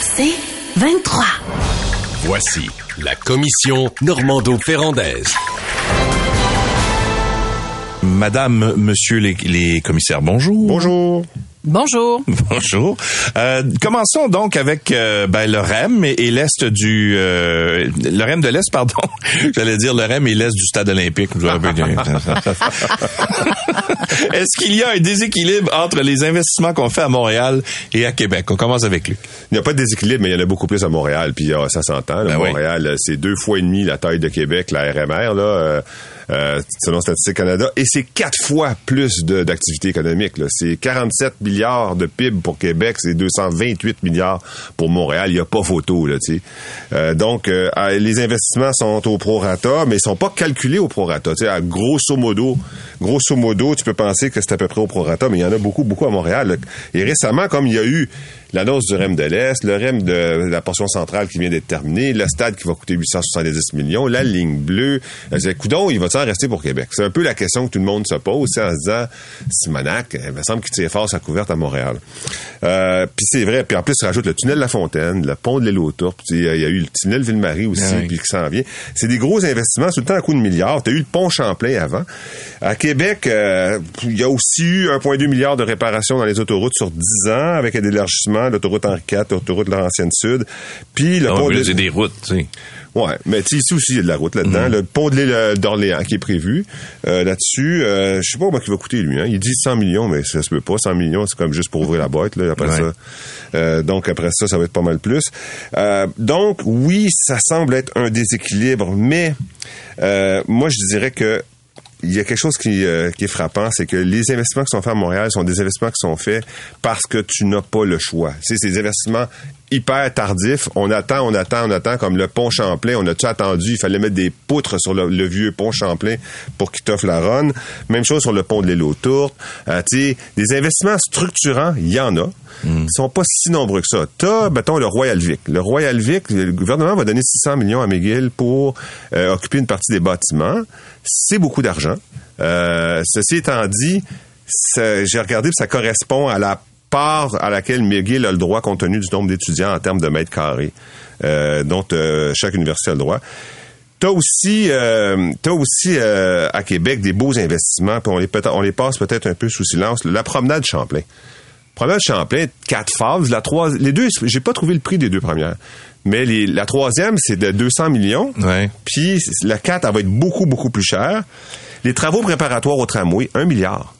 C'est 23. Voici la commission Normando-Ferrandaise. Madame, monsieur les, les commissaires, bonjour. Bonjour. Bonjour. Bonjour. Euh, commençons donc avec euh, ben, le REM et, et l'est du euh, le REM de l'est, pardon. J'allais dire le REM et l'est du stade olympique. Est-ce qu'il y a un déséquilibre entre les investissements qu'on fait à Montréal et à Québec? On commence avec lui. Il n'y a pas de déséquilibre, mais il y en a beaucoup plus à Montréal. Puis euh, ça s'entend. Ben. Montréal, c'est deux fois et demi la taille de Québec, la RMR, là, euh, selon Statistique Canada. Et c'est quatre fois plus d'activité économique. C'est 47 milliards de PIB pour Québec, c'est 228 milliards pour Montréal. Il n'y a pas photo. Là, tu sais. Euh, donc, euh, les investissements sont au prorata, mais ils sont pas calculés au prorata. Tu sais, à grosso modo, grosso modo, tu peux penser que c'est à peu près au prorata, mais il y en a beaucoup, beaucoup à Montréal. Et récemment, comme il y a eu l'annonce du REM de l'Est, le REM de la portion centrale qui vient d'être terminé, le stade qui va coûter 870 millions, la ligne bleue. Euh, c'est, Coudon, il va en rester pour Québec? C'est un peu la question que tout le monde se pose, c'est en se disant, Simonac, il me semble qu'il tire fort sa couverte à Montréal. Euh, puis c'est vrai, puis en plus, il rajoute le tunnel de la Fontaine, le pont de l'île puis euh, il y a eu le tunnel Ville-Marie aussi, Ah oui. puis qui s'en vient. C'est des gros investissements, tout le temps à coût de milliards. Tu as eu le pont Champlain avant. À Québec, euh, il y a aussi eu 1,2 milliard de réparations dans les autoroutes sur 10 ans, avec un élargissement, l'autoroute Henri IV, l'autoroute Laurentienne-Sud, puis le On pont veut de... c'est des routes, tu sais. Ouais, mais tu sais, ici aussi, il y a de la route là-dedans. Le pont de l'île euh, d'Orléans qui est prévu euh, là-dessus. Euh, je sais pas comment il va coûter, lui. Hein. Il dit 100 millions, mais ça se peut pas. 100 millions, c'est comme juste pour ouvrir la boîte. Là, après Ouais. ça. Euh, donc, après ça, ça va être pas mal plus. Donc, oui, ça semble être un déséquilibre, mais moi, je dirais que il y a quelque chose qui, euh, qui est frappant, c'est que les investissements qui sont faits à Montréal sont des investissements qui sont faits parce que tu n'as pas le choix. C'est ces investissements hyper tardifs. On attend, on attend, on attend, comme le pont Champlain. On a-tu attendu? Il fallait mettre des poutres sur le, le vieux pont Champlain pour qu'il t'offre la run. Même chose sur le pont de l'île aux Tourtes. Euh, tu sais, des investissements structurants, il y en a. Ils sont pas si nombreux que ça. T'as, mettons, le Royal Vic. Le Royal Vic, le gouvernement va donner 600 millions à McGill pour euh, occuper une partie des bâtiments. C'est beaucoup d'argent. Euh, ceci étant dit, j'ai regardé, ça correspond à la part à laquelle McGill a le droit compte tenu du nombre d'étudiants en termes de mètres carrés, euh, dont euh, chaque université a le droit. T'as aussi, euh, t'as aussi euh, à Québec des beaux investissements, puis on les, peut- on les passe peut-être un peu sous silence. La promenade Champlain. Promenade Champlain, quatre phases. La trois, les deux, j'ai pas trouvé le prix des deux premières. Mais les- la troisième, c'est de 200 millions. Ouais. Puis la 4, elle va être beaucoup, beaucoup plus chère. Les travaux préparatoires au tramway, un milliard.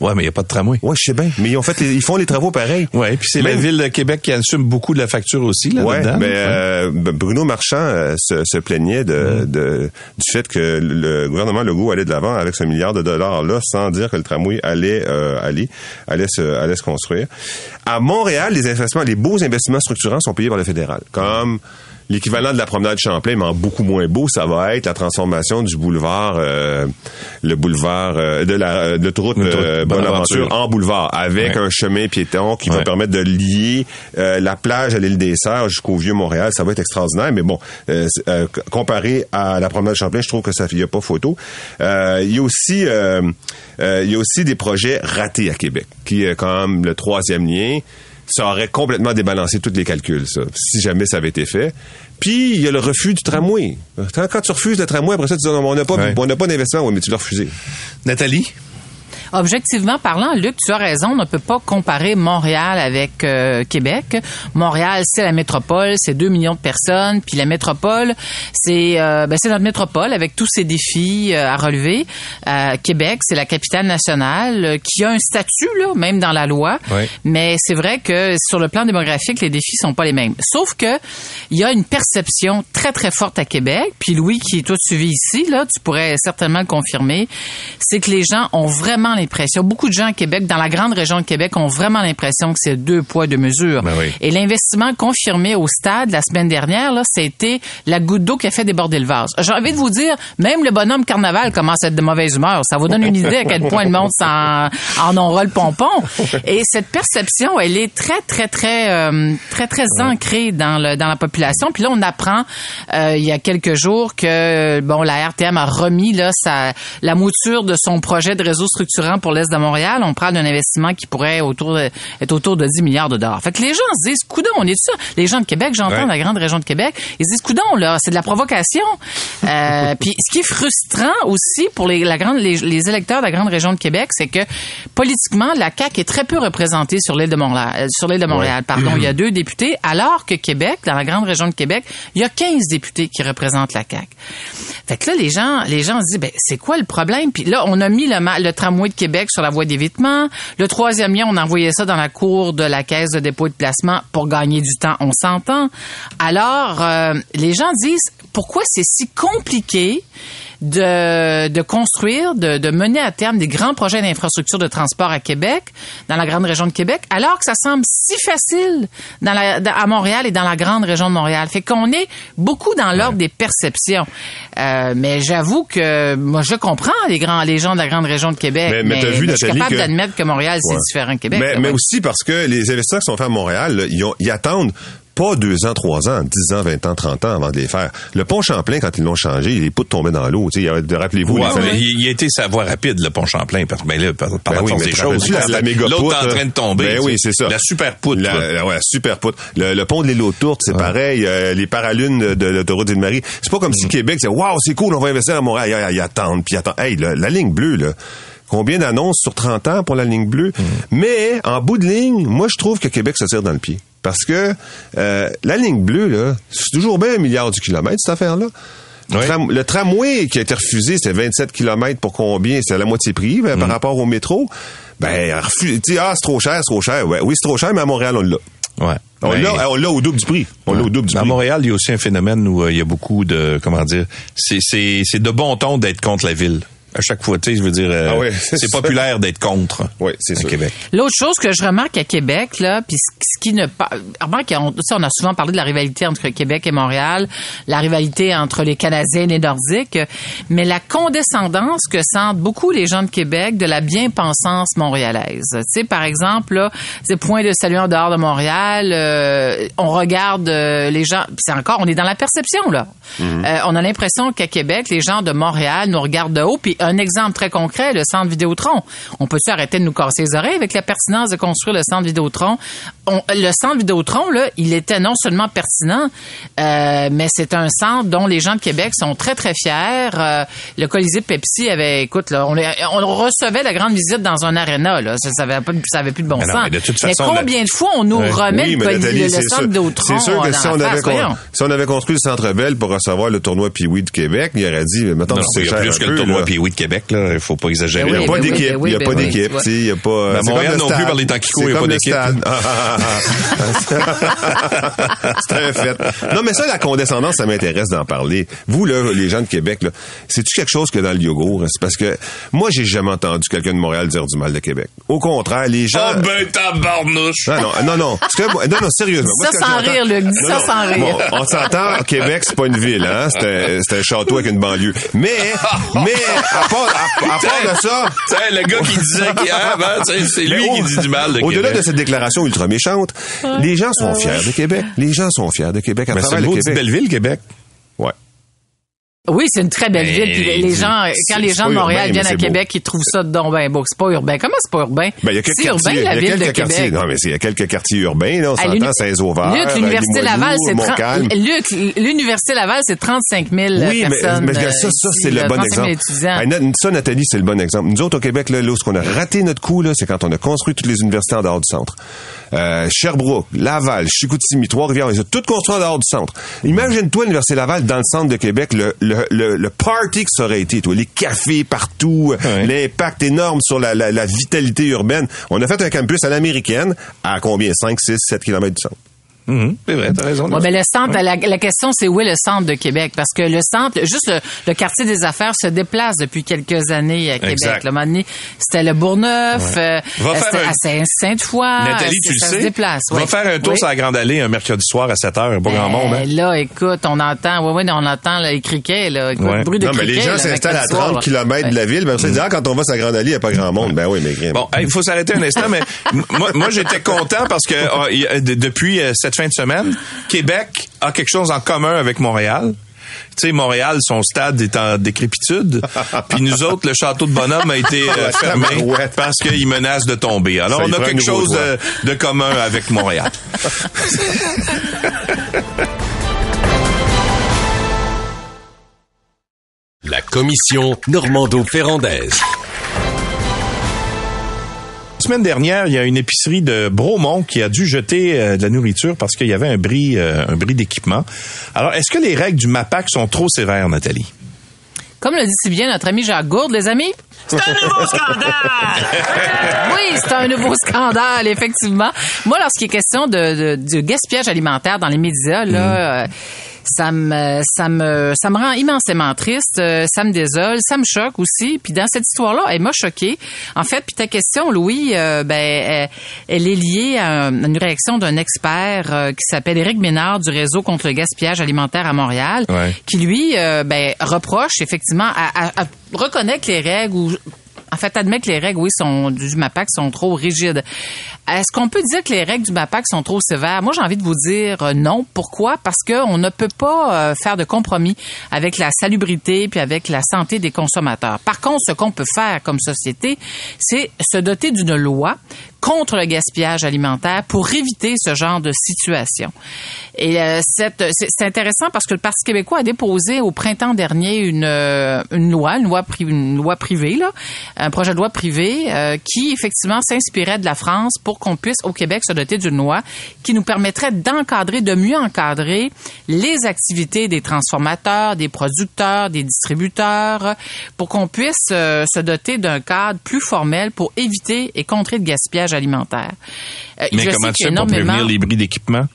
Ouais, mais il n'y a pas de tramway. Ouais, je sais bien. Mais ils ont fait, les- ils font les travaux pareils. Ouais, puis c'est la ville de Québec qui assume beaucoup de la facture aussi là Ouais, dedans. mais euh, Bruno Marchand euh, se, se plaignait de, de- du fait que le gouvernement Legault allait de l'avant avec ce milliard de dollars là, sans dire que le tramway allait euh, aller allait se allait se construire. À Montréal, les investissements, les beaux investissements structurants sont payés par le fédéral, comme L'équivalent de la promenade Champlain, mais en beaucoup moins beau, ça va être la transformation du boulevard, euh, le boulevard euh, de la de l'autoroute euh, Bonaventure. En boulevard, avec Ouais. un chemin piéton qui va permettre de lier euh, la plage à l'île des Sœurs jusqu'au vieux Montréal. Ça va être extraordinaire, mais bon, euh, euh, comparé à la promenade Champlain, je trouve que ça y a pas photo. Euh, Il y a aussi euh, euh, il y a aussi des projets ratés à Québec, qui est comme le troisième lien. Ça aurait complètement débalancé tous les calculs, ça, si jamais ça avait été fait. Puis, il y a le refus du tramway. Quand, tu refuses le tramway, après ça, tu dis, non, on n'a pas, Ouais. on n'a pas d'investissement, oui, mais tu l'as refusé. Nathalie? Objectivement parlant, Luc, tu as raison, on ne peut pas comparer Montréal avec euh, Québec. Montréal, c'est la métropole, c'est 2 millions de personnes, puis la métropole, c'est euh, ben, c'est notre métropole avec tous ses défis euh, à relever. Euh, Québec, c'est la capitale nationale euh, qui a un statut là, même dans la loi, Ouais. mais c'est vrai que sur le plan démographique, les défis sont pas les mêmes. Sauf que il y a une perception très très forte à Québec, puis Louis qui est toi tu vis ici là, tu pourrais certainement le confirmer, c'est que les gens ont vraiment l'impression, beaucoup de gens à Québec, dans la grande région de Québec, ont vraiment l'impression que c'est deux poids, deux mesures. Ben oui. Et l'investissement confirmé au stade la semaine dernière, là, c'était la goutte d'eau qui a fait déborder le vase. J'ai envie de vous dire, même le bonhomme carnaval commence à être de mauvaise humeur. Ça vous donne une idée à quel point le monde s'en, en aura le pompon. Et cette perception, elle est très, très, très, euh, très, très ancrée dans le, dans la population. Puis là, on apprend, euh, il y a quelques jours que, bon, la RTM a remis, là, sa, la mouture de son projet de réseau structurant pour l'Est de Montréal. On parle d'un investissement qui pourrait autour de- être autour de 10 milliards de dollars. Fait que les gens se disent, coudon, on est ça? Les gens de Québec, j'entends Ouais. la grande région de Québec, ils se disent, coudon, là, c'est de la provocation. Euh, puis ce qui est frustrant aussi pour les, la grande, les, les électeurs de la grande région de Québec, c'est que politiquement, la CAQ est très peu représentée sur l'île de Montréal. euh, Sur l'île de Montréal, pardon. Il y a deux députés, alors que Québec, dans la grande région de Québec, il y a 15 députés qui représentent la CAQ. Fait que là, les gens, les gens se disent, ben, c'est quoi le problème? Puis là, on a mis le, le tramway de Québec sur la voie d'évitement. Le troisième lien, on envoyait ça dans la cour de la caisse de dépôt et de placement pour gagner du temps. On s'entend. Alors, euh, les gens disent, pourquoi c'est si compliqué de, de construire, de, de mener à terme des grands projets d'infrastructure de transport à Québec, dans la grande région de Québec, alors que ça semble si facile dans la, dans- à Montréal et dans la grande région de Montréal? Fait qu'on est beaucoup dans l'ordre des perceptions. Euh, mais j'avoue que moi je comprends les grands, les gens de la grande région de Québec. Mais- mais t'as vu, je suis capable que- d'admettre que Montréal c'est différent que Québec. Mais, là, mais aussi parce que les investisseurs qui sont faits à Montréal, là, ils, ont- ils attendent pas deux ans, trois ans, dix ans, vingt ans, trente ans avant de les faire. Le pont Champlain, quand ils l'ont changé, les poutres tombaient dans l'eau. Tu sais, il y avait- Rappelez-vous, Ouais, les- il, il a été sa voie rapide, le pont Champlain, parce que ben là, par, par Ben oui, des choses. la, la L'autre en train de tomber. Ben oui, c'est ça. La super poutre. La, la- ouais, super poutre. Le, le pont de l'île aux Tourtes, c'est pareil. euh, les paralunes de, de l'autoroute Ville-Marie. C'est pas comme Mm. si Québec, c'est waouh, c'est cool, on va investir à Montréal. Ils, attendent, puis attendent. Hey, la, la ligne bleue, là. Combien d'annonces sur 30 ans pour la ligne bleue? Mm. Mais, en bout de ligne, moi, je trouve que Québec se tire dans le pied. Parce que euh, la ligne bleue, là, c'est toujours bien un milliard du kilomètre, cette affaire-là. Tram- le tramway qui a été refusé, c'était 27 km pour combien? C'était la moitié prix ben, par Mm. rapport au métro. Ben, refus- tu sais, ah, c'est trop cher, c'est trop cher. Ouais, oui, c'est trop cher, mais à Montréal, on l'a. Ouais. On Ben, l'a, on l'a au double du prix. On l'a au double du À prix. Montréal, il y a aussi un phénomène où euh, il y a beaucoup de, comment dire, c'est, c'est, c'est de bon ton d'être contre la ville. À chaque fois, tu sais, je veux dire, euh, Ah ouais, c'est c'est ça. populaire d'être contre. Oui, c'est à sûr. Québec. L'autre chose que je remarque à Québec, là, puis ce qui ne pas, remarque, on, on a souvent parlé de la rivalité entre Québec et Montréal, la rivalité entre les Canadiens et les Nordiques, mais la condescendance que sentent beaucoup les gens de Québec de la bien-pensance montréalaise. Tu sais, par exemple, là, c'est point de salut en dehors de Montréal, euh, on regarde euh, les gens, puis c'est encore, on est dans la perception là. Euh, on a l'impression qu'à Québec, les gens de Montréal nous regardent de haut. Puis un exemple très concret, le centre Vidéotron. On peut-tu arrêter de nous casser les oreilles avec la pertinence de construire le centre Vidéotron? On- le centre Vidéotron, là, il était non seulement pertinent, euh, mais c'est un centre dont les gens de Québec sont très, très fiers. Euh, le Colisée Pepsi avait, écoute, là, on, on recevait la grande visite dans un aréna, là. Ça, ça avait pas, ça avait plus de bon Mais non, sens. mais de toute Mais façon, combien de fois on nous remet Oui, le, mais Colisée- le c'est centre sûr, Vidéotron c'est sûr que si on, avait face, con- voyons. si on avait construit le Centre Bell pour recevoir le tournoi Pee-Wee de Québec, il aurait dit, mais maintenant, Non, c'est il y a cher plus un que peu, le tournoi de Québec, là. Il faut pas exagérer. Il n'y a pas ben oui, d'équipe, ben il n'y a ben pas d'équipe, il y a pas... Ben, Montréal non plus, par les temps qui courent, C'est il y a pas stade. c'est un fait. Non, mais ça, la condescendance, ça m'intéresse d'en parler. Vous, là, les gens de Québec, là, c'est-tu quelque chose que dans le yogourt? C'est parce que moi, j'ai jamais entendu quelqu'un de Montréal dire du mal de Québec. Au contraire, les gens... Oh ben tabarnouche! Non, non, non, non. Parce que- non, non, sérieusement. Dis ça Moi, sans rire, Luc. Dis Non, ça non. sans rire. Bon, on s'entend, Québec, c'est pas une ville, hein. C'est un, château avec une banlieue. Mais, mais, à part, à, à part de ça, le gars qui disait qu'il ah, ben, c'est lui mais qui dit du mal de Au-delà Québec. de cette déclaration ultra méchante, les gens sont fiers de Québec. Les gens sont fiers de Québec à Ben, c'est travers une le maudite Québec. belle ville, Québec. Oui, c'est une très belle Mais ville. Puis les- gens, quand les gens de Montréal urbain, mais viennent à. Québec, ils trouvent ça donc ben beau. C'est pas urbain. Comment c'est pas urbain? Ben, il y a quelques c'est urbain, quartiers, la ville de quartiers. Québec. Non, mais il y a quelques quartiers urbains, là. On s'entend, Saint-Sauveur. Luc, l'Université Laval, c'est 30 Montcalm. Luc, l'Université Laval, c'est 35 000 Oui, mais, personnes. mais regarde, ça, euh, ça, c'est le bon 35 000 exemple. ça, Nathalie, c'est le bon exemple. Nous autres, au Québec, là, là où on a raté notre coup, là, c'est quand on a construit toutes les universités en dehors du centre. Euh, Sherbrooke, Laval, Chicoutimi, Trois-Rivières, ils ont tout construit en dehors du centre. Imagine-toi l'Université Laval dans le centre de Québec, le, le, le, le party que ça aurait été, toi. Les cafés partout, Ouais. l'impact énorme sur la, la, la vitalité urbaine. On a fait un campus à l'américaine à combien? 5, 6, 7 kilomètres du centre. C'est vrai, t'as raison. Ouais, ben, le centre, la, la question, c'est où est le centre de Québec? Parce que le centre, juste le, le quartier des affaires se déplace depuis quelques années à Québec. Exact. Un moment donné, c'était le Bourgneuf, euh, Va faire c'était un- à Saint- Sainte-Foy. Nathalie, tu le sais. se déplace. Va ouais. faire un tour Oui. sur la Grande Allée un mercredi soir à 7 h. Pas grand monde, hein? Euh, Là, écoute, on entend, ouais, ouais, on entend là, les criquets, là. Écoute, Ouais. le bruit de Non, mais les gens s'installent à mercredi soir, 30 là. km de la ville. Ben, ça dit, ah, quand on va sur la Grande Allée, il n'y a pas grand monde. Ben oui, mais. Bon, il faut s'arrêter un instant, mais moi, j'étais content parce que ah, depuis euh, cette fin de semaine, Québec a quelque chose en commun avec Montréal. tu sais, Montréal, son stade est en décrépitude. Puis nous autres, le château de Bonhomme a été euh, fermé parce qu'il menace de tomber. Alors, Ça on a quelque chose de, de commun avec Montréal. La commission Normando-Ferrandaise. La semaine dernière, il y a une épicerie de Bromont qui a dû jeter euh, de la nourriture parce qu'il y avait un bris, euh, un bris d'équipement. Alors, est-ce que les règles du MAPAC sont trop sévères, Nathalie? Comme le dit si bien notre ami Jacques Gourde, les amis. C'est un nouveau scandale! oui, c'est un nouveau scandale, effectivement. Moi, lorsqu'il est question de, de, de gaspillage alimentaire dans les médias, là, euh, ça me, ça me, ça me rend immensément triste, euh, ça me désole, ça me choque aussi. Puis dans cette histoire-là, elle m'a choquée. En fait, puis ta question, Louis, euh, ben, elle, elle est liée à un- une réaction d'un expert euh, qui s'appelle Éric Ménard du réseau contre le gaspillage alimentaire à Montréal, Ouais. qui lui, euh, ben, reproche effectivement à, à- à reconnaître les règles ou fait, admet que les règles, oui, sont, du MAPAC sont trop rigides. Est-ce qu'on peut dire que les règles du MAPAC sont trop sévères? Moi, j'ai envie de vous dire euh, non. Pourquoi? Parce qu'on ne peut pas euh, faire de compromis avec la salubrité puis avec la santé des consommateurs. Par contre, ce qu'on peut faire comme société, c'est se doter d'une loi contre le gaspillage alimentaire pour éviter ce genre de situation. Et euh, c'est intéressant parce que le Parti québécois a déposé au printemps dernier une, euh, une loi, une loi, pri- une loi privée, là, un projet de loi privé euh, qui effectivement s'inspirait de la France pour qu'on puisse au Québec se doter d'une loi qui nous permettrait d'encadrer, de mieux encadrer les activités des transformateurs, des producteurs, des distributeurs, pour qu'on puisse euh, se doter d'un cadre plus formel pour éviter et contrer le gaspillage alimentaire. Euh, Mais je comment sais tu pour prévenir les bris d'équipement?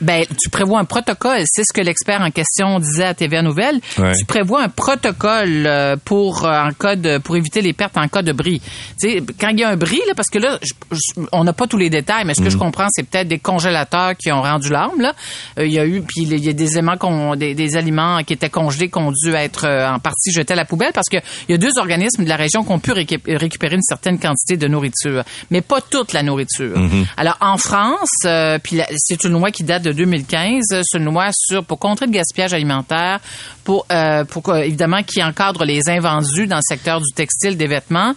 Ben, tu prévois un protocole. C'est ce que l'expert en question disait à TVA Nouvelle. Ouais. Tu prévois un protocole euh, pour euh, en cas de pour éviter les pertes en cas de bris. Tu sais, quand il y a un bris là, parce que là, je- je- on n'a pas tous les détails, mais ce que Mm. je comprends, c'est peut-être des congélateurs qui ont rendu l'arme là. Euh, Il y a eu puis il y a des éléments qu'on des, des aliments qui étaient congelés qui ont dû être en partie jetés à la poubelle parce que il y a deux organismes de la région qui ont pu récupérer une certaine quantité de nourriture, mais pas toute la nourriture. Alors en France, euh, puis c'est une loi qui date de 2015, euh, c'est une loi sur pour contrer le gaspillage alimentaire, pour euh, pour évidemment qui encadre les invendus dans le secteur du textile, des vêtements.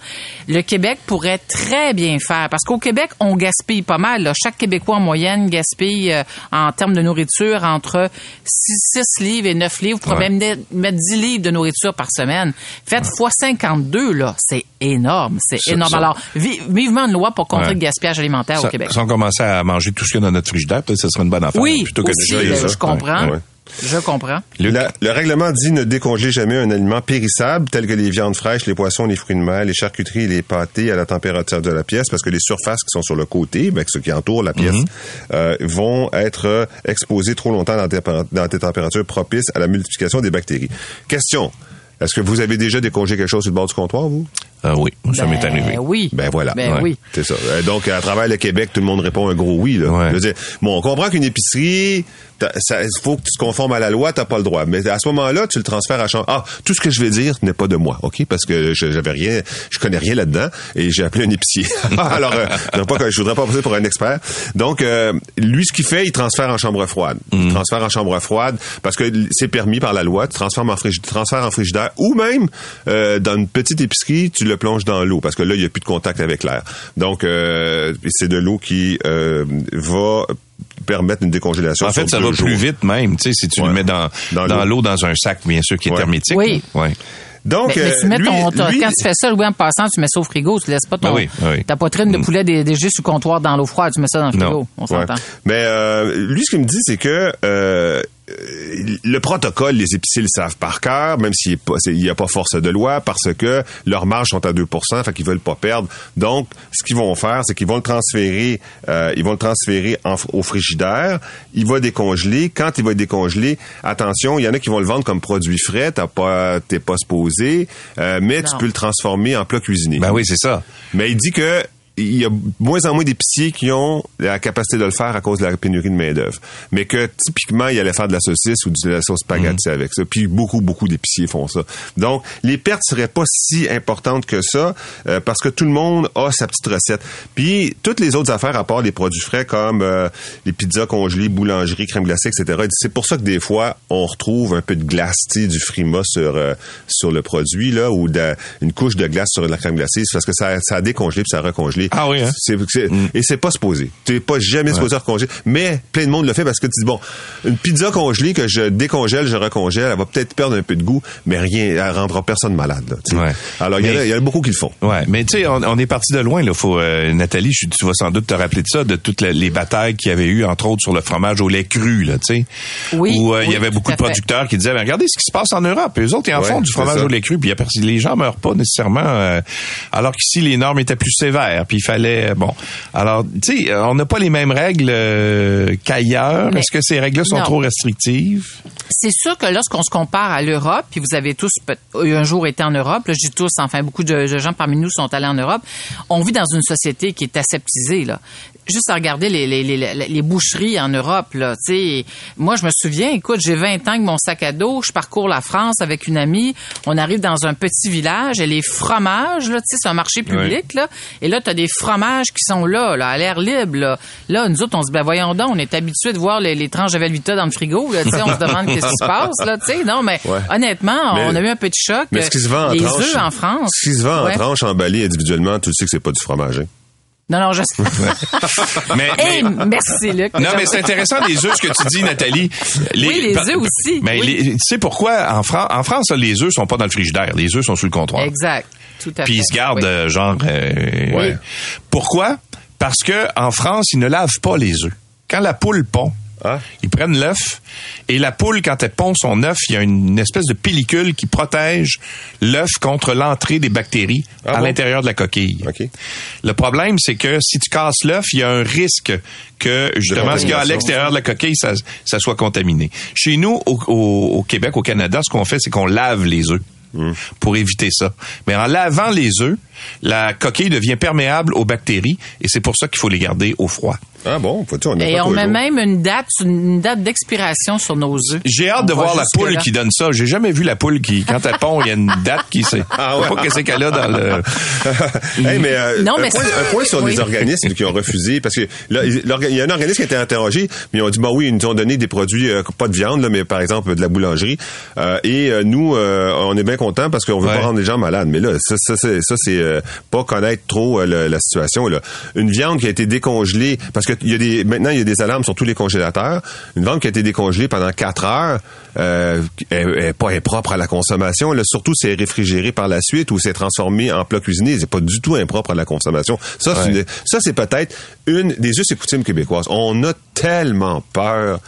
Le Québec pourrait très bien faire parce qu'au Québec on gaspille pas mal. là. Chaque Québécois en moyenne gaspille euh, en termes de nourriture entre 6, livres et 9 livres. Vous pourrez Ouais. même mettre 10 livres de nourriture par semaine. Faites fois 52 là, c'est énorme, c'est énorme. ça- Alors vi- vivement une loi pour contrer Ouais. le gaspillage alimentaire Ça- au Québec. Sans commencer à manger tout ce qu'il y a dans notre frigidaire, peut-être que ce serait une bonne affaire. Oui, plutôt que aussi, de jeter ça. je comprends. Ouais. Ouais. Je comprends. La- le règlement dit ne décongeler jamais un aliment périssable tel que les viandes fraîches, les poissons, les fruits de mer, les charcuteries et les pâtés à la température de la pièce parce que les surfaces qui sont sur le côté, ben, ce qui entoure la pièce, euh, vont être euh, exposées trop longtemps dans des, dans des températures propices à la multiplication des bactéries. Question. Est-ce que vous avez déjà décongelé quelque chose sur le bord du comptoir, vous? Ah oui, ça m'est Ben arrivé. Oui. Ben voilà. Ben Ouais. oui. C'est ça. Euh, Donc, à travers le Québec, tout le monde répond un gros oui. Là. Ouais. Je veux dire, bon, on comprend qu'une épicerie, il faut que tu te conformes à la loi, t'as pas le droit. Mais à ce moment-là, tu le transfères à chambre. Ah, tout ce que je vais dire n'est pas de moi, ok? Parce que je j'avais rien, je connais rien là-dedans, et j'ai appelé un épicier. Alors, euh, je voudrais pas que- je voudrais pas passer pour un expert. Donc, euh, lui, ce qu'il fait, il transfère en chambre froide. Il transfère en chambre froide parce que c'est permis par la loi. Tu transformes en frigi- transfères en frigidaire, ou même euh, dans une petite épicerie, tu le plonges dans l'eau parce que là, il n'y a plus de contact avec l'air. Donc, euh, c'est de l'eau qui euh, va permettre une décongélation. En fait, ça va plus jours. vite même, tu sais, si tu Ouais. le mets dans, Dans dans l'eau. dans un sac, bien sûr, qui est Ouais. hermétique. Oui. Ouais. Donc, Mais, mais tu euh, mets lui- ton, ton- lui- quand tu fais ça, Louis, en passant, tu mets ça au frigo. Tu laisses pas ton, Ben oui, ben oui. ta poitrine de poulet dé- DG sur le comptoir dans l'eau froide. Tu mets ça dans le frigo. Non. On Ouais. s'entend. Mais euh, lui, ce qu'il me dit, c'est que euh, le protocole, les épiciers le savent par cœur, même s'il n'y a pas force de loi, parce que leurs marges sont à 2% fait qu'ils veulent pas perdre. Donc, ce qu'ils vont faire, c'est qu'ils vont le transférer, euh, ils vont le transférer en- au frigidaire. Il va décongeler. Quand il va décongeler, attention, il y en a qui vont le vendre comme produit frais. T'as pas, t'es pas supposé, euh, mais tu peux le transformer en plat cuisiné. Ben oui, c'est ça. Mais il dit que il y a moins en moins d'épiciers qui ont la capacité de le faire à cause de la pénurie de main-d'œuvre. Mais que typiquement, il allait faire de la saucisse ou de la sauce spaghetti avec ça. Puis beaucoup, beaucoup d'épiciers font ça. Donc, les pertes seraient pas si importantes que ça euh, parce que tout le monde a sa petite recette. Puis toutes les autres affaires, à part les produits frais comme euh, les pizzas congelées, boulangerie, crème glacée, etc. C'est pour ça que des fois, on retrouve un peu de glace, du frima sur euh, sur le produit là ou de, une couche de glace sur la crème glacée, c'est parce que ça, ça a décongelé puis ça a recongelé. Ah oui, hein? C'est- c'est- Et c'est pas supposé. Tu pas jamais supposé recongeler. Mais plein de monde le fait parce que tu dis, bon, une pizza congelée que je décongèle, je recongèle, elle va peut-être perdre un peu de goût, mais rien, elle rendra personne malade. Là, tu sais. Ouais. Alors, il y en a- Mais- il y, en a beaucoup qui le font. Ouais, mais tu sais, on, on est parti de loin. Là. Faut, euh, Nathalie, je- tu vas sans doute te rappeler de ça, de toutes la- les batailles qu'il y avait eu, entre autres, sur le fromage au lait cru, là, tu sais. Oui, Où euh, il oui, y avait beaucoup de fait. producteurs qui disaient, Ben, regardez ce qui se passe en Europe. Eux autres, ils en Ouais, font du c'est fromage ça. au lait cru, puis les gens meurent pas nécessairement. euh, alors qu'ici, les normes étaient plus sévères, puis il fallait, bon. Alors, tu sais, on n'a pas les mêmes règles euh, qu'ailleurs. Est-ce que ces règles-là sont Non. trop restrictives? C'est sûr que lorsqu'on se compare à l'Europe, puis vous avez tous un jour été en Europe, là, je dis tous, enfin beaucoup de, de gens parmi nous sont allés en Europe, on vit dans une société qui est aseptisée là. Juste à regarder les, les, les, les- boucheries en Europe là, tu sais, moi je me souviens, écoute, j'ai 20 ans avec mon sac à dos, je parcours la France avec une amie, on arrive dans un petit village et les fromages là, tu sais, c'est un marché public là, et là tu as des fromages qui sont là, là à l'air libre là. Là nous autres on se dit ben voyons donc, on est habitué de voir les, les tranches de Velvita dans le frigo là, tu sais, on se demande qu'est-ce qui se passe là, tu sais, non mais Ouais. honnêtement, Mais- on a eu un peu de choc. Mais ce qui se vend en les œufs en France. Ce qui se vend Ouais. en tranches emballées individuellement, tu sais que c'est pas du fromage. hein. Non non, je Mais, Hey, mais- merci Luc. Non, mais c'est intéressant les œufs, ce que tu dis, Nathalie. Oui, les œufs aussi, Mais oui. les- tu sais pourquoi en, Fran- en France, les œufs sont pas dans le frigidaire. Les œufs sont sur le comptoir. Exact. Tout à Puis fait. ils se gardent Oui. euh, genre. euh, Ouais. Pourquoi? Parce que en France, ils ne lavent pas les œufs. Quand la poule pond, Ah. ils prennent l'œuf et la poule, quand elle pond son œuf, il y a une espèce de pellicule qui protège l'œuf contre l'entrée des bactéries Ah à bon? l'intérieur de la coquille. OK. Le problème, c'est que si tu casses l'œuf, il y a un risque que justement ce qu'il y a à l'extérieur de la coquille, ça, ça soit contaminé. Chez nous, au, au- au Québec, au Canada, ce qu'on fait, c'est qu'on lave les œufs. pour éviter ça. Mais en lavant les œufs, la coquille devient perméable aux bactéries et c'est pour ça qu'il faut les garder au froid. Ah bon, on Et pas on met même une date, une date d'expiration sur nos œufs. J'ai hâte On de voir la poule là. qui donne ça. J'ai jamais vu la poule qui, quand elle pond, il y a une date qui sait. Ah ouais. Pas qu'est-ce qu'elle a dans le. Hey, mais, euh, Non, un, mais point, un point sur oui. les organismes qui ont refusé, parce que là, il y a un organisme qui a été interrogé, mais ils ont dit, bah oui, ils nous ont donné des produits, euh, pas de viande, là, mais par exemple de la boulangerie. Euh, et euh, nous, euh, on est bien contents parce qu'on veut Ouais. pas rendre les gens malades. Mais là, ça, ça, c'est, ça, c'est euh, pas connaître trop euh, le- la situation. Là. Une viande qui a été décongelée, parce que il y a des, maintenant, il y a des alarmes sur tous les congélateurs. Une viande qui a été décongelée pendant quatre heures, euh, elle, elle est pas impropre à la consommation. Là, surtout, c'est réfrigéré par la suite ou c'est transformé en plat cuisiné. C'est pas du tout impropre à la consommation. Ça, c'est, Ouais. ça, c'est peut-être une des us et coutumes québécoises. On a tellement peur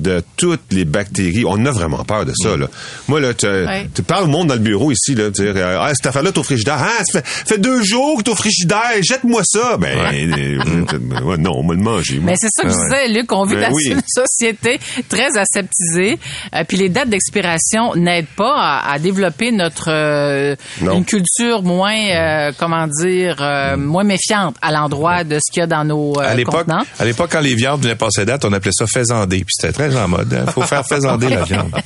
de toutes les bactéries. On a vraiment peur de ça, là. Moi, là, tu, Ouais. tu parles au monde dans le bureau ici, là, dire, euh, ah, cette affaire-là, t'es au frigidaire. Ah, ça fait, fait deux jours que t'es au frigidaire, jette-moi ça. Ben, euh, ouais, non, on va le manger, moi. Mais c'est ça que je disais, Luc, on vit Ben dans oui. une société très aseptisée. Euh, puis les dates d'expiration n'aident pas à, à développer notre euh, une culture moins, euh, comment dire, euh, moins méfiante à l'endroit de ce qu'il y a dans nos euh, À l'époque, à l'époque, quand les viandes venaient passer date, on appelait ça faisander. Puis c'était très en mode. Il faut faire faisander la viande.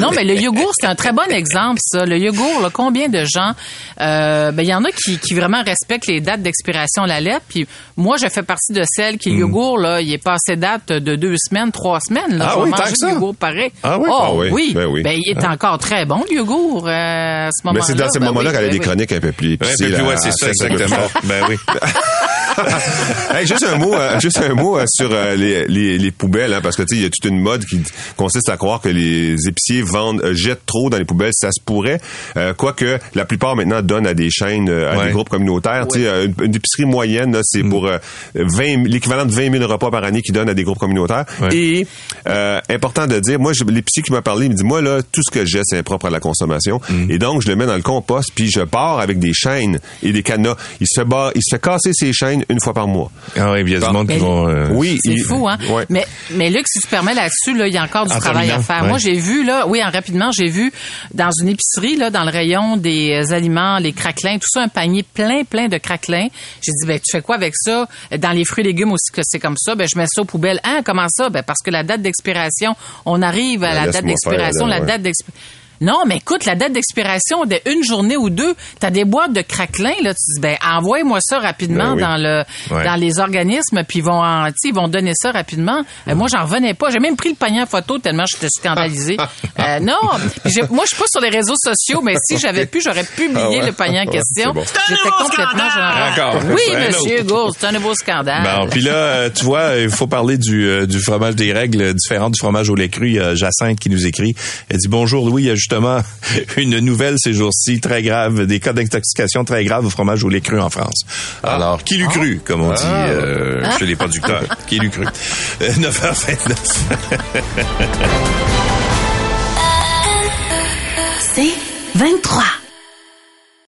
Non, mais le yogourt, c'est un très bon exemple, ça. Le yogourt, là, combien de gens... euh, ben, il y en a qui, qui vraiment respectent les dates d'expiration de la lettre. Puis moi, je fais partie de celles qui, le yogourt, là, il est passé date de deux semaines, trois semaines. Là. Ah oui, manger tant que ça? du yogourt pareil. Ah oui? Oh, Ah oui, oui. ben oui. il est encore très bon, le yogourt, euh, à ce Mais moment-là. c'est dans ces Ben moments-là oui, qu'elle a ben des oui. chroniques un peu plus Ouais, c'est ça, exactement. fort. Ben oui. Hey, juste un mot, euh, juste un mot euh, sur euh, les, les, les poubelles, hein, parce que tu sais, il y a toute une mode qui consiste à croire que les épiciers vendent, euh, jettent trop dans les poubelles. Ça se pourrait, euh, quoique la plupart maintenant donnent à des chaînes, euh, à Ouais. des groupes communautaires. Tu sais, une, une épicerie moyenne, là, c'est pour euh, 20, l'équivalent de 20 000 repas par année qui donnent à des groupes communautaires. Ouais. Et euh, important de dire, moi, l'épicier qui m'a parlé, il me dit, moi là, tout ce que jette, c'est impropre à la consommation. Et donc, je le mets dans le compost, puis je pars avec des chaînes et des cadenas. Il se bat, il se fait casser ses chaînes une fois par mois. Ah oui, il y a du Bon. monde qui Mais- vont... euh, Oui. C'est il- fou, hein? Ouais. Mais, mais Luc, si tu permets là-dessus, là, il y a encore du En travail à faire. ouais. Moi, j'ai vu, là, oui, en rapidement, j'ai vu dans une épicerie, là, dans le rayon des euh, aliments, les craquelins, tout ça, un panier plein, plein de craquelins. J'ai dit, ben, tu fais quoi avec ça? Dans les fruits et légumes aussi, que c'est comme ça. Ben, je mets ça aux poubelles. Hein, comment ça? Ben, parce que la date d'expiration, on arrive à Ben, la date d'expiration, la ouais. date d'expiration. Non, mais écoute, la date d'expiration d'une journée ou deux, t'as des boîtes de craquelins, là, tu dis, ben, envoie-moi ça rapidement Ben oui. dans le, Ouais. dans les organismes, puis ils vont, en- tu sais, ils vont donner ça rapidement. Euh, moi, j'en revenais pas. J'ai même pris le panier en photo tellement j'étais scandalisée. Euh, non, moi, je suis pas sur les réseaux sociaux, mais si j'avais pu, j'aurais publié Ah ouais? le panier en Ouais, question. bon. J'étais complètement. Encore. Oui, monsieur Gould, c'est un nouveau scandale. Bon, puis là, euh, tu vois, il faut parler du, euh, du fromage des règles différentes du fromage au lait cru. Il y a Jacinthe qui nous écrit. Elle dit bonjour Louis, il y a justement une nouvelle ces jours-ci très grave, des cas d'intoxication très graves au fromage au lait cru en France. Alors, qui l'eut cru, comme on dit euh, chez les producteurs? Qui l'eut cru? Euh, 9h29. C'est 23.